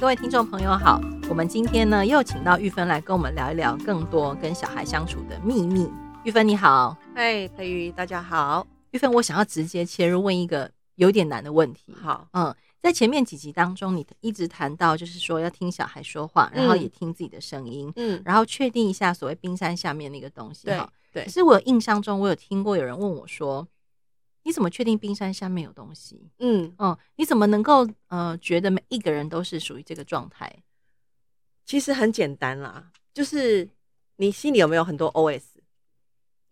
各位听众朋友好，我们今天呢又请到玉芬来跟我们聊一聊更多跟小孩相处的秘密。玉芬你好，嗨，培瑜大家好。玉芬，我想要直接切入问一个有点难的问题。好，嗯，在前面几集当中，你一直谈到就是说要听小孩说话，然后也听自己的声音，嗯，然后确定一下所谓冰山下面那个东西。哈，对。可是我有印象中，我有听过有人问我说。你怎么确定冰山下面有东西？嗯哦，你怎么能够呃觉得每一个人都是属于这个状态？其实很简单啦，就是你心里有没有很多 OS？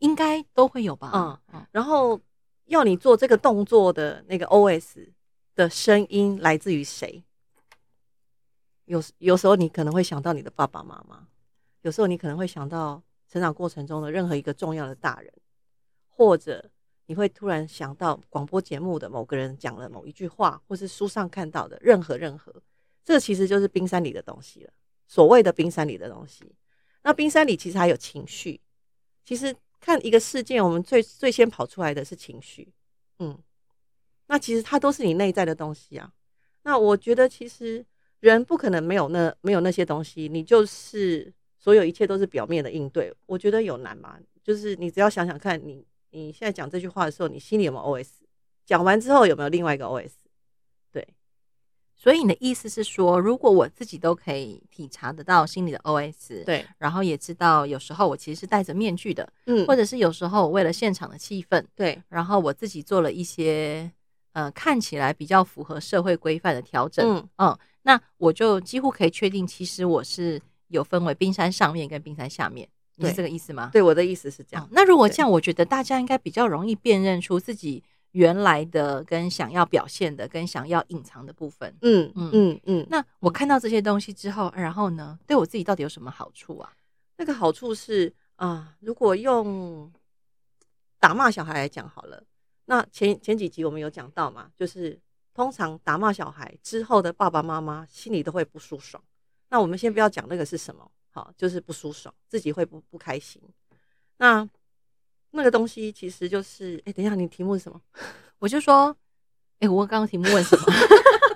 应该都会有吧。嗯嗯。然后要你做这个动作的那个 OS 的声音来自于谁？有有时候你可能会想到你的爸爸妈妈，有时候你可能会想到成长过程中的任何一个重要的大人，或者。你会突然想到广播节目的某个人讲了某一句话，或是书上看到的任何任何，这其实就是冰山里的东西了。所谓的冰山里的东西，那冰山里其实还有情绪。其实看一个事件，我们最最先跑出来的是情绪，嗯，那其实它都是你内在的东西啊。那我觉得其实人不可能没有那没有那些东西，你就是所有一切都是表面的应对。我觉得有难吗？就是你只要想想看你。你现在讲这句话的时候，你心里有没有 OS？讲完之后有没有另外一个 OS？对，所以你的意思是说，如果我自己都可以体察得到心里的 OS，对，然后也知道有时候我其实是戴着面具的，嗯，或者是有时候我为了现场的气氛，对，然后我自己做了一些呃看起来比较符合社会规范的调整，嗯嗯，那我就几乎可以确定，其实我是有分为冰山上面跟冰山下面。你是这个意思吗？对，我的意思是这样。哦，那如果这样，我觉得大家应该比较容易辨认出自己原来的跟想要表现的跟想要隐藏的部分。嗯嗯嗯嗯。那我看到这些东西之后，然后呢，对我自己到底有什么好处啊？那个好处是啊，如果用打骂小孩来讲好了，那前前几集我们有讲到嘛，就是通常打骂小孩之后的爸爸妈妈心里都会不舒爽。那我们先不要讲那个是什么。好，就是不舒爽，自己会不不开心。那那个东西其实就是，哎、等一下，你题目是什么？我就说，哎、欸，我刚刚题目问什么？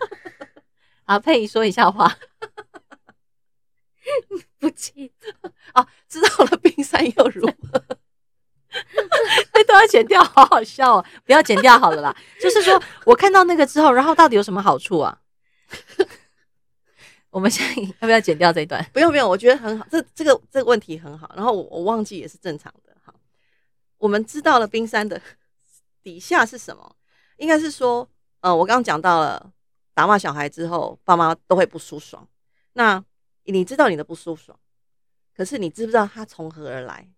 啊，佩仪说一下话，不记得啊，知道了，冰山又如何？哎，都要剪掉，好好笑哦！不要剪掉好了啦。就是说我看到那个之后，然后到底有什么好处啊？我们现在 要不要剪掉这一段？不用不用，我觉得很好。这这个这个问题很好。然后我我忘记也是正常的。好，我们知道了冰山的底下是什么？应该是说，呃，我刚刚讲到了打骂小孩之后，爸妈都会不舒爽。那你知道你的不舒爽，可是你知不知道它从何而来？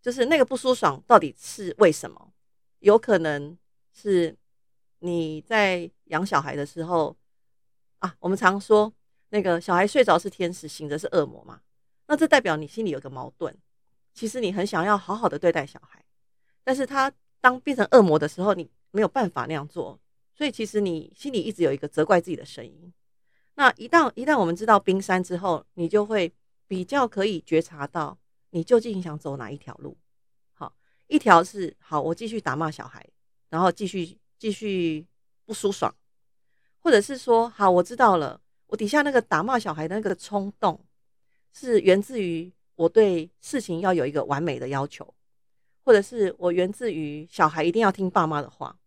就是那个不舒爽到底是为什么？有可能是你在养小孩的时候啊，我们常说。那个小孩睡着是天使，醒着是恶魔嘛？那这代表你心里有个矛盾。其实你很想要好好的对待小孩，但是他当变成恶魔的时候，你没有办法那样做。所以其实你心里一直有一个责怪自己的声音。那一旦一旦我们知道冰山之后，你就会比较可以觉察到你究竟想走哪一条路。好，一条是好，我继续打骂小孩，然后继续继续不舒爽，或者是说好，我知道了。我底下那个打骂小孩的那个冲动，是源自于我对事情要有一个完美的要求，或者是我源自于小孩一定要听爸妈的话，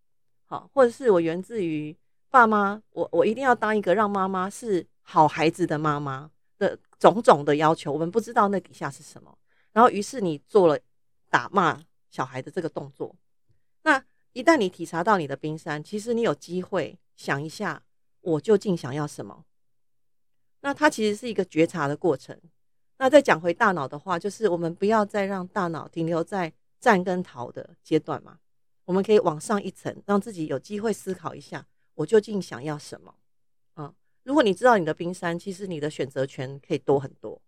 好，或者是我源自于爸妈，我我一定要当一个让妈妈是好孩子的妈妈的种种的要求。我们不知道那底下是什么，然后于是你做了打骂小孩的这个动作。那一旦你体察到你的冰山，其实你有机会想一下，我究竟想要什么。那它其实是一个觉察的过程。那再讲回大脑的话，就是我们不要再让大脑停留在战跟逃的阶段嘛。我们可以往上一层，让自己有机会思考一下，我究竟想要什么。啊，如果你知道你的冰山，其实你的选择权可以多很多，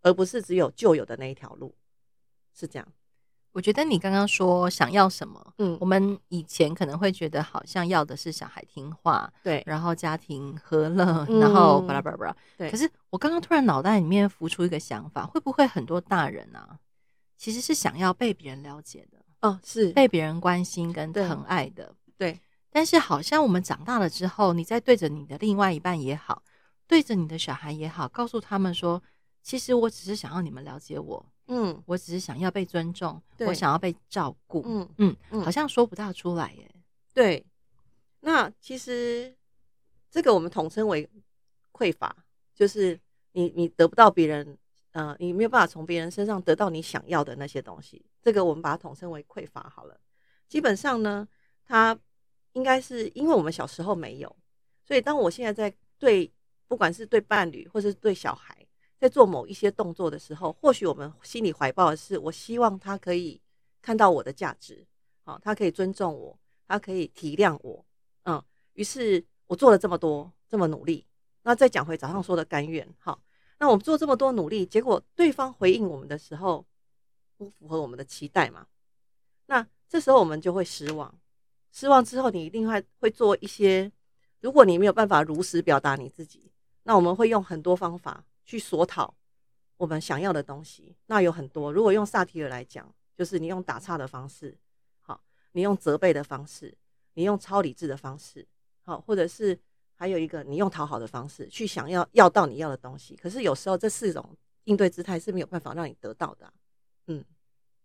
而不是只有旧有的那一条路，是这样。我觉得你刚刚说想要什么，嗯，我们以前可能会觉得好像要的是小孩听话，对，然后家庭和乐，嗯、然后巴拉。巴拉巴拉，对。可是我刚刚突然脑袋里面浮出一个想法，会不会很多大人啊，其实是想要被别人了解的，哦，是被别人关心跟疼爱的，对。但是好像我们长大了之后，你在对着你的另外一半也好，对着你的小孩也好，告诉他们说，其实我只是想要你们了解我，嗯，我只是想要被尊重，我想要被照顾，嗯。嗯，嗯。好像说不大出来耶。对，那其实这个我们统称为匮乏，就是你你得不到别人，呃，你没有办法从别人身上得到你想要的那些东西，这个我们把它统称为匮乏好了。基本上呢，它应该是因为我们小时候没有，所以当我现在在对不管是对伴侣或是对小孩在做某一些动作的时候，或许我们心里怀抱的是，我希望他可以看到我的价值，好，他可以尊重我，他可以体谅我，嗯，于是我做了这么多这么努力。那再讲回早上说的甘愿，好，那我们做这么多努力，结果对方回应我们的时候不符合我们的期待嘛？那这时候我们就会失望。失望之后，你一定会会做一些。如果你没有办法如实表达你自己，那我们会用很多方法去索讨我们想要的东西。那有很多，如果用萨提尔来讲，就是你用打岔的方式，好，你用责备的方式，你用超理智的方式，好，或者是还有一个你用讨好的方式去想要要到你要的东西。可是有时候这四种应对姿态是没有办法让你得到的啊，嗯，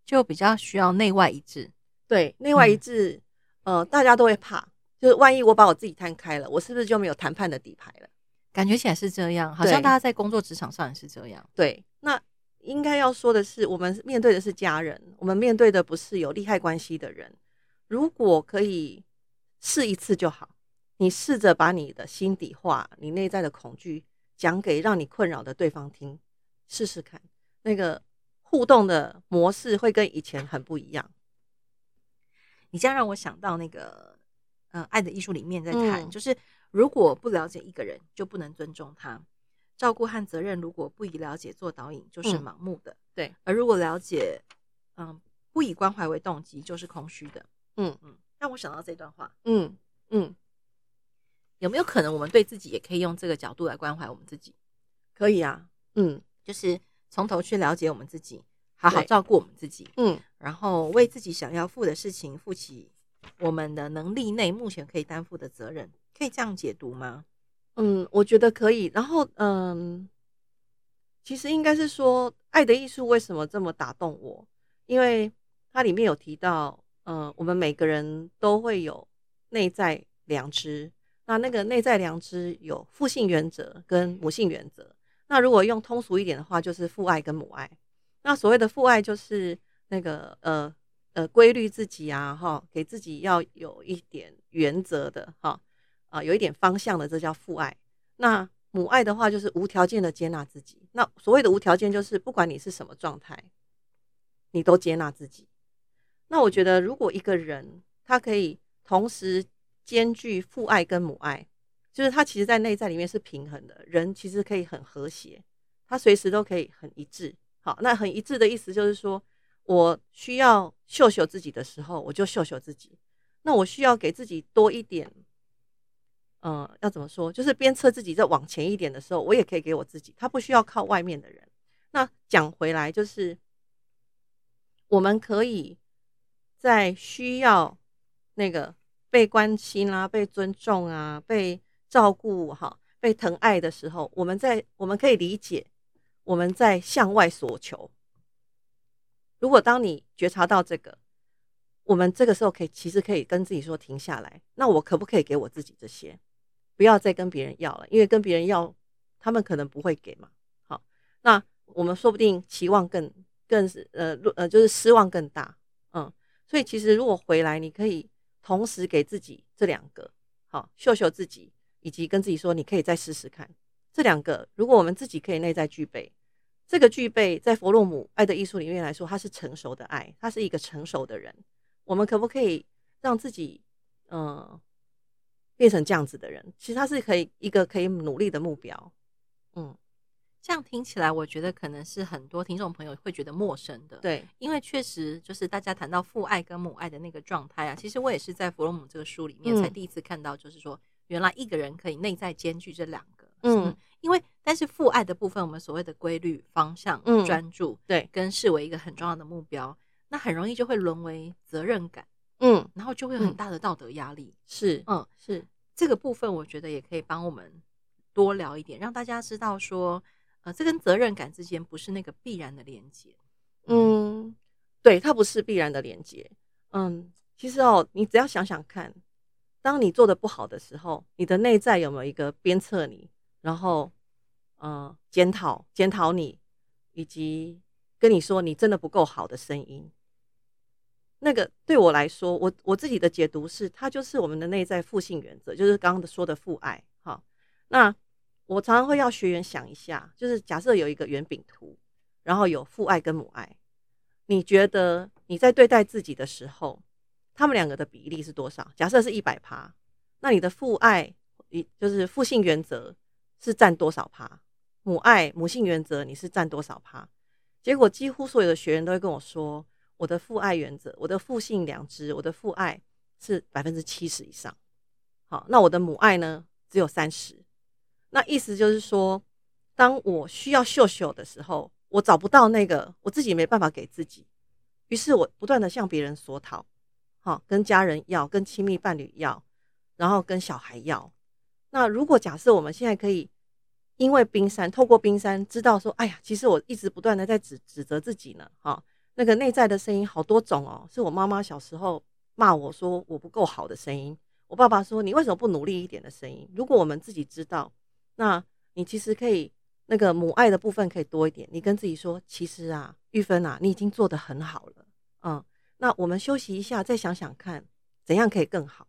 就比较需要内外一致。对，内外一致。嗯呃，大家都会怕，就是万一我把我自己摊开了，我是不是就没有谈判的底牌了？感觉起来是这样，好像大家在工作职场上也是这样。对，那应该要说的是，我们面对的是家人，我们面对的不是有利害关系的人。如果可以试一次就好，你试着把你的心底话、你内在的恐惧讲给让你困扰的对方听，试试看，那个互动的模式会跟以前很不一样。你这样让我想到那个，呃，《爱的艺术》里面在谈，嗯、就是如果不了解一个人，就不能尊重他。照顾和责任，如果不以了解做导引，就是盲目的。嗯、对，而如果了解，嗯，不以关怀为动机，就是空虚的。嗯嗯，让我想到这段话。嗯嗯，有没有可能我们对自己也可以用这个角度来关怀我们自己？可以啊。嗯，就是从头去了解我们自己。好好照顾我们自己，嗯，然后为自己想要负的事情负起我们的能力内目前可以担负的责任，可以这样解读吗？嗯，我觉得可以。然后，嗯，其实应该是说，《爱的艺术》为什么这么打动我？因为它里面有提到，嗯，我们每个人都会有内在良知，那那个内在良知有父性原则跟母性原则。那如果用通俗一点的话，就是父爱跟母爱。那所谓的父爱就是那个呃呃规律自己啊哈，给自己要有一点原则的哈啊，有一点方向的，这叫父爱。那母爱的话就是无条件的接纳自己。那所谓的无条件就是不管你是什么状态，你都接纳自己。那我觉得如果一个人他可以同时兼具父爱跟母爱，就是他其实在内在里面是平衡的，人其实可以很和谐，他随时都可以很一致。好，那很一致的意思就是说，我需要秀秀自己的时候，我就秀秀自己。那我需要给自己多一点，呃，要怎么说？就是鞭策自己再往前一点的时候，我也可以给我自己。他不需要靠外面的人。那讲回来，就是我们可以在需要那个被关心啊、被尊重啊、被照顾、哈、被疼爱的时候，我们在我们可以理解。我们在向外索求。如果当你觉察到这个，我们这个时候可以其实可以跟自己说停下来。那我可不可以给我自己这些？不要再跟别人要了，因为跟别人要，他们可能不会给嘛。好，那我们说不定期望更更是呃呃就是失望更大。嗯，所以其实如果回来，你可以同时给自己这两个，好，秀秀自己，以及跟自己说你可以再试试看这两个。如果我们自己可以内在具备。这个具备在弗洛姆爱的艺术里面来说，他是成熟的爱，他是一个成熟的人。我们可不可以让自己，嗯、变成这样子的人？其实他是可以一个可以努力的目标。嗯，这样听起来，我觉得可能是很多听众朋友会觉得陌生的。对，因为确实就是大家谈到父爱跟母爱的那个状态啊，其实我也是在弗洛姆这个书里面才第一次看到，就是说原来一个人可以内在兼具这两个。嗯。因为，但是父爱的部分，我们所谓的规律、方向、专注，嗯、对，跟视为一个很重要的目标，那很容易就会沦为责任感，嗯，然后就会有很大的道德压力。是，嗯，是这个部分，我觉得也可以帮我们多聊一点，让大家知道说，呃，这跟责任感之间不是那个必然的连接。嗯，对，它不是必然的连接。嗯，其实哦，你只要想想看，当你做的不好的时候，你的内在有没有一个鞭策你，然后，呃，检讨检讨你，以及跟你说你真的不够好的声音？那个对我来说，我我自己的解读是，它就是我们的内在父性原则，就是刚刚说的父爱。哈，那我常常会要学员想一下，就是假设有一个圆饼图，然后有父爱跟母爱，你觉得你在对待自己的时候，他们两个的比例是多少？假设是一百趴，那你的父爱，就是父性原则是占多少趴？母爱母性原则你是占多少趴？结果几乎所有的学员都会跟我说。我的父爱原则，我的父性良知，我的父爱是百分之七十以上。好，那我的母爱呢？只有三十。那意思就是说，当我需要秀秀的时候，我找不到那个，我自己没办法给自己，于是我不断的向别人索讨，好，跟家人要，跟亲密伴侣要，然后跟小孩要。那如果假设我们现在可以，因为冰山，透过冰山知道说，哎呀，其实我一直不断的在指指责自己呢，哈。那个内在的声音好多种哦，是我妈妈小时候骂我说我不够好的声音，我爸爸说你为什么不努力一点的声音。如果我们自己知道，那你其实可以那个母爱的部分可以多一点。你跟自己说，其实啊，玉芬啊，你已经做得很好了，嗯，那我们休息一下，再想想看怎样可以更好。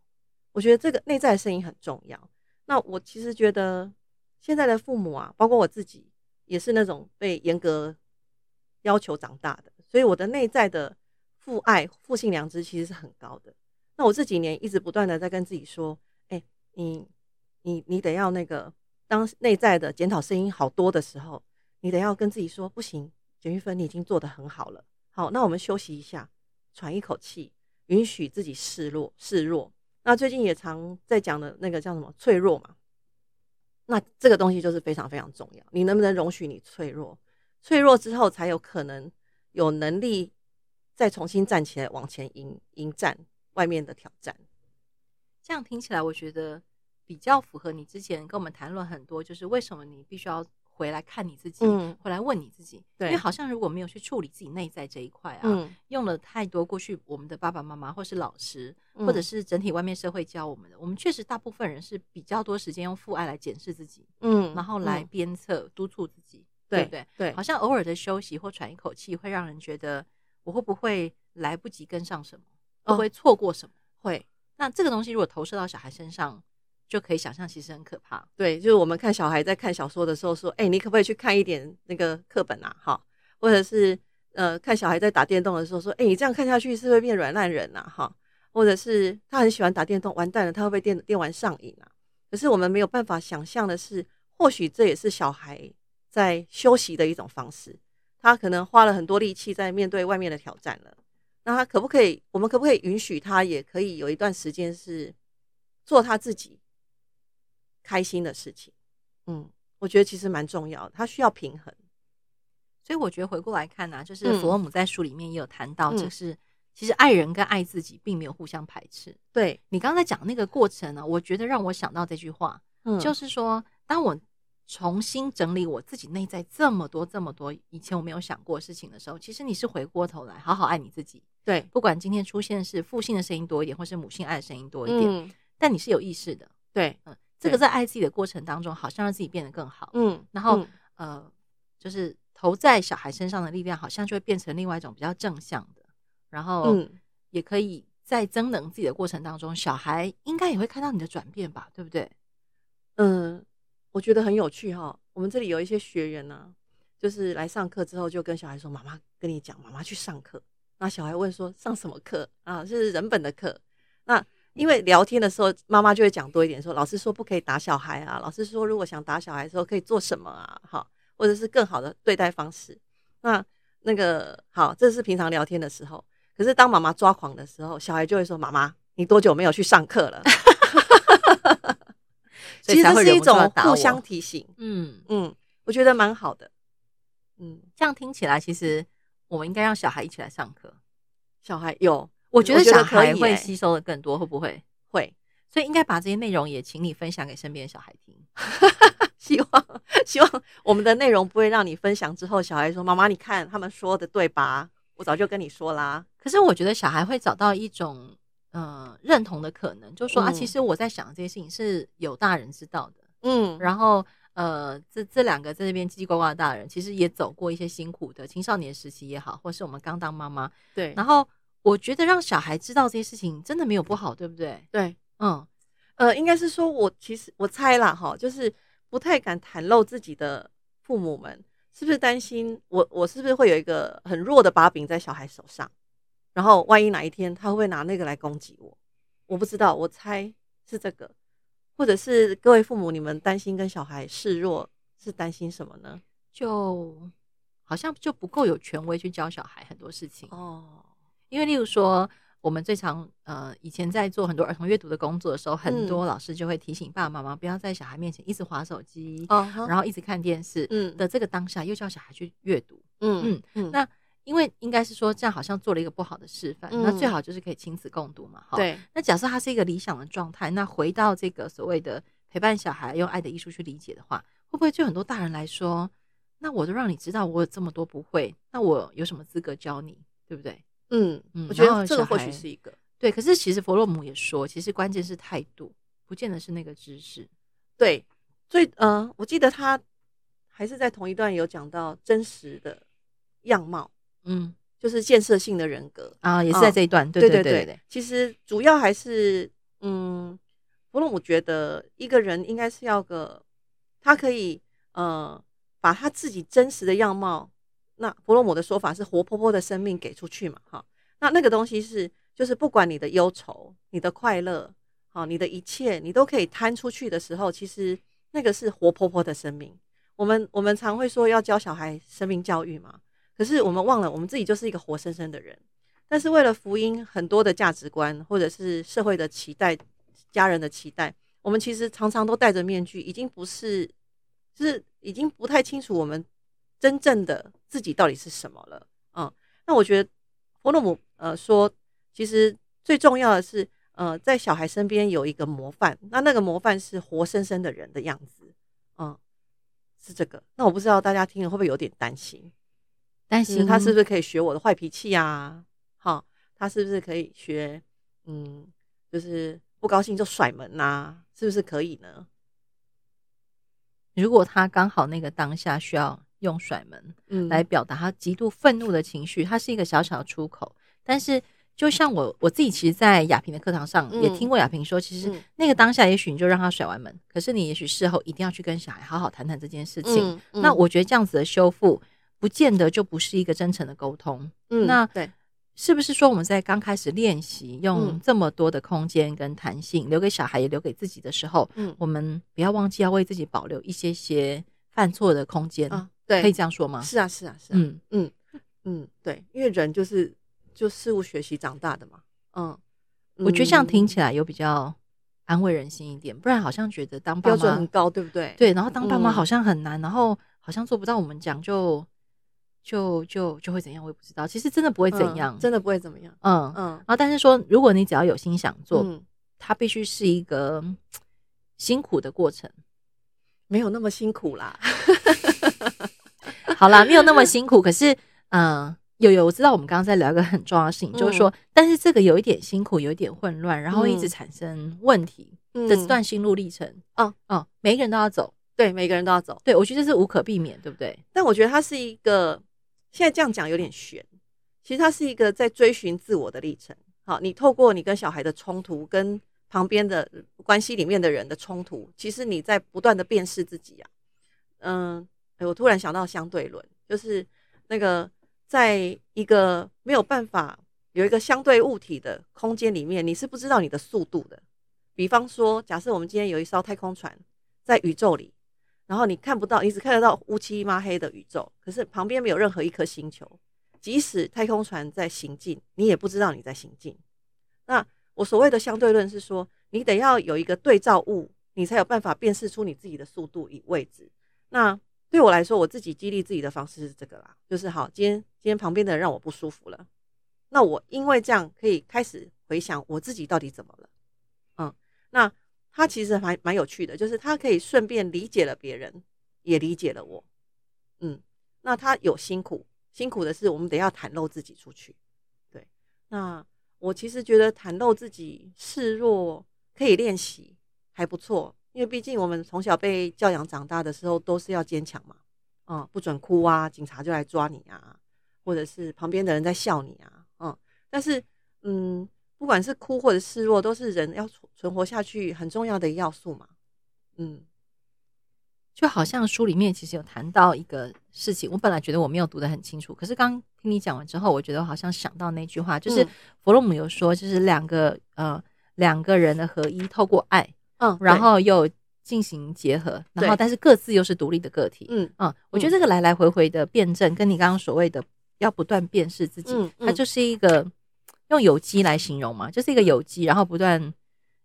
我觉得这个内在的声音很重要。那我其实觉得现在的父母啊，包括我自己，也是那种被严格要求长大的。所以我的内在的父爱、父性良知其实是很高的。那我这几年一直不断的在跟自己说：“哎，你、你、你得要那个，当内在的检讨声音好多的时候，你得要跟自己说，不行，简玉芬，你已经做得很好了。好，那我们休息一下，喘一口气，允许自己示弱、示弱。那最近也常在讲的那个叫什么脆弱嘛？那这个东西就是非常非常重要。你能不能容许你脆弱？脆弱之后才有可能。”有能力再重新站起来往前迎迎战外面的挑战，这样听起来我觉得比较符合你之前跟我们谈论很多，就是为什么你必须要回来看你自己，嗯、回来问你自己。对，因为好像如果没有去处理自己内在这一块啊，嗯、用了太多过去我们的爸爸妈妈或是老师，嗯、或者是整体外面社会教我们的，我们确实大部分人是比较多时间用父爱来检视自己，嗯，然后来鞭策、督促自己。对对对，好像偶尔的休息或喘一口气，会让人觉得我会不会来不及跟上什么，会不会错过什么？会。那这个东西如果投射到小孩身上，就可以想象其实很可怕。对，就是我们看小孩在看小说的时候说：“哎，你可不可以去看一点那个课本啊？”哈，或者是呃，看小孩在打电动的时候说：“哎，你这样看下去是会变软烂人呐？”哈，或者是他很喜欢打电动，完蛋了，他会不会电电玩上瘾啊？可是我们没有办法想象的是，或许这也是小孩。在休息的一种方式，他可能花了很多力气在面对外面的挑战了。那他可不可以？我们可不可以允许他也可以有一段时间是做他自己开心的事情？嗯，我觉得其实蛮重要的，他需要平衡。所以我觉得回过来看呢、啊，就是佛洛姆在书里面也有谈到，就是其实爱人跟爱自己并没有互相排斥。对，你刚才讲那个过程呢，我觉得让我想到这句话，嗯，就是说当我。重新整理我自己内在这么多这么多以前我没有想过事情的时候，其实你是回过头来好好爱你自己。对，不管今天出现是父性的声音多一点，或是母性爱的声音多一点，嗯、但你是有意识的。对，嗯，这个在爱自己的过程当中，好像让自己变得更好。嗯，然后、嗯、呃，就是投在小孩身上的力量，好像就会变成另外一种比较正向的。然后，嗯，也可以在增能自己的过程当中，小孩应该也会看到你的转变吧？对不对？嗯。我觉得很有趣哈，我们这里有一些学员呢，就是来上课之后就跟小孩说：“妈妈跟你讲，妈妈去上课。”那小孩问说：“上什么课啊？是人本的课。”那因为聊天的时候，妈妈就会讲多一点，说：“老师说不可以打小孩啊，老师说如果想打小孩的时候可以做什么啊？好，或者是更好的对待方式。”那那个好，这是平常聊天的时候。可是当妈妈抓狂的时候，小孩就会说：“妈妈，你多久没有去上课了？” 其实是一种互相提醒，嗯嗯，我觉得蛮好的，嗯，这样听起来，其实我们应该让小孩一起来上课。小孩有，我觉得小孩会吸收的更多，会不会？会，所以应该把这些内容也请你分享给身边的小孩听。希望希望我们的内容不会让你分享之后，小孩说：“妈妈，你看他们说的对吧？我早就跟你说啦。”可是我觉得小孩会找到一种呃认同的可能，就是说、嗯、啊，其实我在想这些事情是有大人知道的，嗯，然后呃，这这两个在这边叽叽呱呱的大人，其实也走过一些辛苦的青少年时期也好，或是我们刚当妈妈，对。然后我觉得让小孩知道这些事情真的没有不好，对不对？对，嗯，呃，应该是说我其实我猜啦，哈，就是。不太敢袒露自己的父母们，是不是担心我？我是不是会有一个很弱的把柄在小孩手上？然后万一哪一天他会不会拿那个来攻击我？我不知道，我猜是这个，或者是各位父母，你们担心跟小孩示弱是担心什么呢？就好像就不够有权威去教小孩很多事情哦，因为例如说。我们最常呃，以前在做很多儿童阅读的工作的时候，很多老师就会提醒爸爸妈妈不要在小孩面前一直划手机，嗯、然后一直看电视。嗯，的这个当下又叫小孩去阅读。嗯嗯嗯。那因为应该是说这样好像做了一个不好的示范，嗯、那最好就是可以亲子共读嘛。对。那假设它是一个理想的状态，那回到这个所谓的陪伴小孩用爱的艺术去理解的话，会不会对很多大人来说，那我都让你知道我有这么多不会，那我有什么资格教你，对不对？嗯，我觉得这个或许是一个对，可是其实弗洛姆也说，其实关键是态度，不见得是那个知识。对，所以嗯、呃，我记得他还是在同一段有讲到真实的样貌，嗯，就是建设性的人格啊，也是在这一段。哦、对对对对，对，对，其实主要还是嗯，弗洛姆觉得一个人应该是要个他可以呃，把他自己真实的样貌。那弗洛姆的说法是活泼泼的生命给出去嘛，哈，那那个东西是就是不管你的忧愁、你的快乐、好你的一切，你都可以摊出去的时候，其实那个是活泼泼的生命。我们我们常会说要教小孩生命教育嘛，可是我们忘了我们自己就是一个活生生的人。但是为了福音，很多的价值观或者是社会的期待、家人的期待，我们其实常常都戴着面具，已经不是，就是已经不太清楚我们。真正的自己到底是什么了？嗯，那我觉得弗洛姆呃说，其实最重要的是呃，在小孩身边有一个模范，那那个模范是活生生的人的样子，嗯，是这个。那我不知道大家听了会不会有点担心？担心他是不是可以学我的坏脾气啊？好，他是不是可以学？嗯，就是不高兴就甩门呐、啊？是不是可以呢？如果他刚好那个当下需要。用甩门来表达他极度愤怒的情绪，它是一个小小的出口。但是，就像我我自己，其实，在亚萍的课堂上也听过亚萍说，其实那个当下，也许你就让他甩完门，可是你也许事后一定要去跟小孩好好谈谈这件事情。那我觉得这样子的修复，不见得就不是一个真诚的沟通。嗯，那对，是不是说我们在刚开始练习用这么多的空间跟弹性，留给小孩也留给自己的时候，嗯，我们不要忘记要为自己保留一些些犯错的空间啊。对，可以这样说吗？是啊，是啊，是啊。嗯嗯嗯，对，因为人就是就事物学习长大的嘛。嗯，我觉得这样听起来有比较安慰人心一点，不然好像觉得当爸妈标准很高，对不对？对，然后当爸妈好像很难，然后好像做不到我们讲就就就就会怎样，我也不知道。其实真的不会怎样，真的不会怎么样。嗯嗯。然后但是说，如果你只要有心想做，它必须是一个辛苦的过程，没有那么辛苦啦。好啦，没有那么 辛苦，可是，嗯、呃，有有，我知道我们刚刚在聊一个很重要的事情，嗯、就是说，但是这个有一点辛苦，有一点混乱，然后一直产生问题的这段心路历程，嗯嗯，嗯，每一个人都要走，对，每个人都要走，对，我觉得这是无可避免，对不对？但我觉得它是一个，现在这样讲有点悬，其实它是一个在追寻自我的历程。好，你透过你跟小孩的冲突，跟旁边的关系里面的人的冲突，其实你在不断的辨识自己、啊，嗯。我突然想到相对论，就是那个在一个没有办法有一个相对物体的空间里面，你是不知道你的速度的。比方说，假设我们今天有一艘太空船在宇宙里，然后你看不到，你只看得到乌漆嘛黑的宇宙，可是旁边没有任何一颗星球。即使太空船在行进，你也不知道你在行进。那我所谓的相对论是说，你得要有一个对照物，你才有办法辨识出你自己的速度与位置。那对我来说，我自己激励自己的方式是这个啦，就是好，今天今天旁边的人让我不舒服了，那我因为这样可以开始回想我自己到底怎么了，嗯，那他其实还蛮有趣的，就是他可以顺便理解了别人，也理解了我。嗯，那他有辛苦，辛苦的是我们得要袒露自己出去。对，那我其实觉得袒露自己示弱可以练习，还不错。因为毕竟我们从小被教养长大的时候，都是要坚强嘛。嗯，不准哭啊，警察就来抓你啊，或者是旁边的人在笑你啊。嗯，但是嗯。不管是哭或者示弱，都是人要存活下去很重要的要素嘛。嗯，就好像书里面其实有谈到一个事情，我本来觉得我没有读得很清楚，可是刚听你讲完之后，我觉得我好像想到那句话，就是弗洛姆有说，就是两个呃两个人的合一，透过爱，嗯，然后又进行结合，然后但是各自又是独立的个体。嗯嗯，我觉得这个来来回回的辩证，跟你刚刚所谓的要不断辨识自己，它就是一个。用有机来形容嘛，就是一个有机，然后不断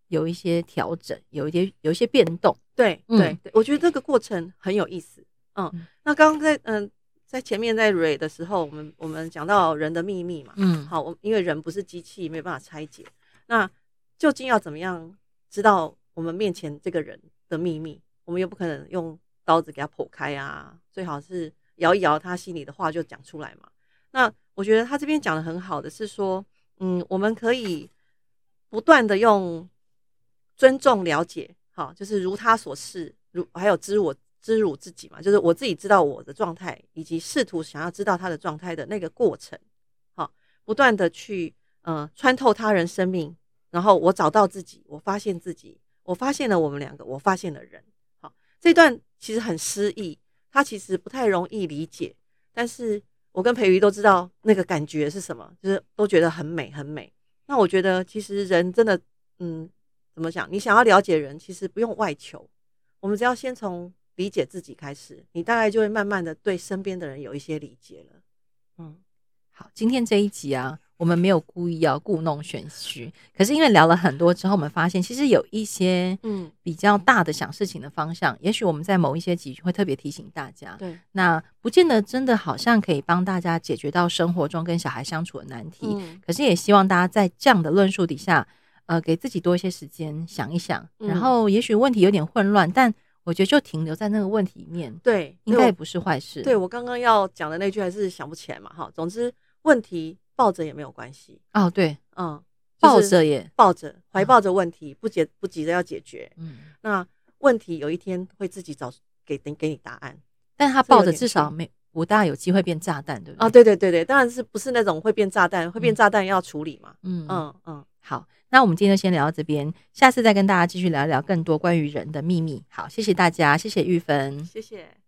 有一些调整，有一些有一些变动。对对对，我觉得这个过程很有意思。嗯，嗯那刚刚在嗯在前面在蕊的时候，我们我们讲到人的秘密嘛。嗯，好，我因为人不是机器，没有办法拆解。那究竟要怎么样知道我们面前这个人的秘密？我们又不可能用刀子给他剖开啊，最好是摇一摇他心里的话就讲出来嘛。那我觉得他这边讲的很好的是说。嗯，我们可以不断的用尊重了解，好，就是如他所示，如还有知我知汝自己嘛，就是我自己知道我的状态，以及试图想要知道他的状态的那个过程，好，不断的去呃穿透他人生命，然后我找到自己，我发现自己，我发现了我们两个，我发现了人，好，这段其实很诗意，它其实不太容易理解，但是。我跟培瑜都知道那个感觉是什么，就是都觉得很美很美。那我觉得其实人真的，嗯，怎么讲？你想要了解人，其实不用外求，我们只要先从理解自己开始，你大概就会慢慢的对身边的人有一些理解了。嗯，好，今天这一集啊。我们没有故意要故弄玄虚，可是因为聊了很多之后，我们发现其实有一些嗯比较大的想事情的方向，嗯、也许我们在某一些集会特别提醒大家。对，那不见得真的好像可以帮大家解决到生活中跟小孩相处的难题。嗯、可是也希望大家在这样的论述底下，呃，给自己多一些时间想一想。嗯、然后也许问题有点混乱，但我觉得就停留在那个问题里面，对，应该也不是坏事。对，我刚刚要讲的那句还是想不起来嘛，哈。总之问题。抱着也没有关系哦，对，嗯，抱着也抱着，怀抱着问题，不急不急着要解决，嗯，那问题有一天会自己找给给给你答案，但他抱着至少没不大有机会变炸弹，对不对？哦，对对对对，当然是不是那种会变炸弹，会变炸弹要处理嘛，嗯嗯嗯，好，那我们今天就先聊到这边，下次再跟大家继续聊一聊更多关于人的秘密。好，谢谢大家，谢谢玉芬，谢谢。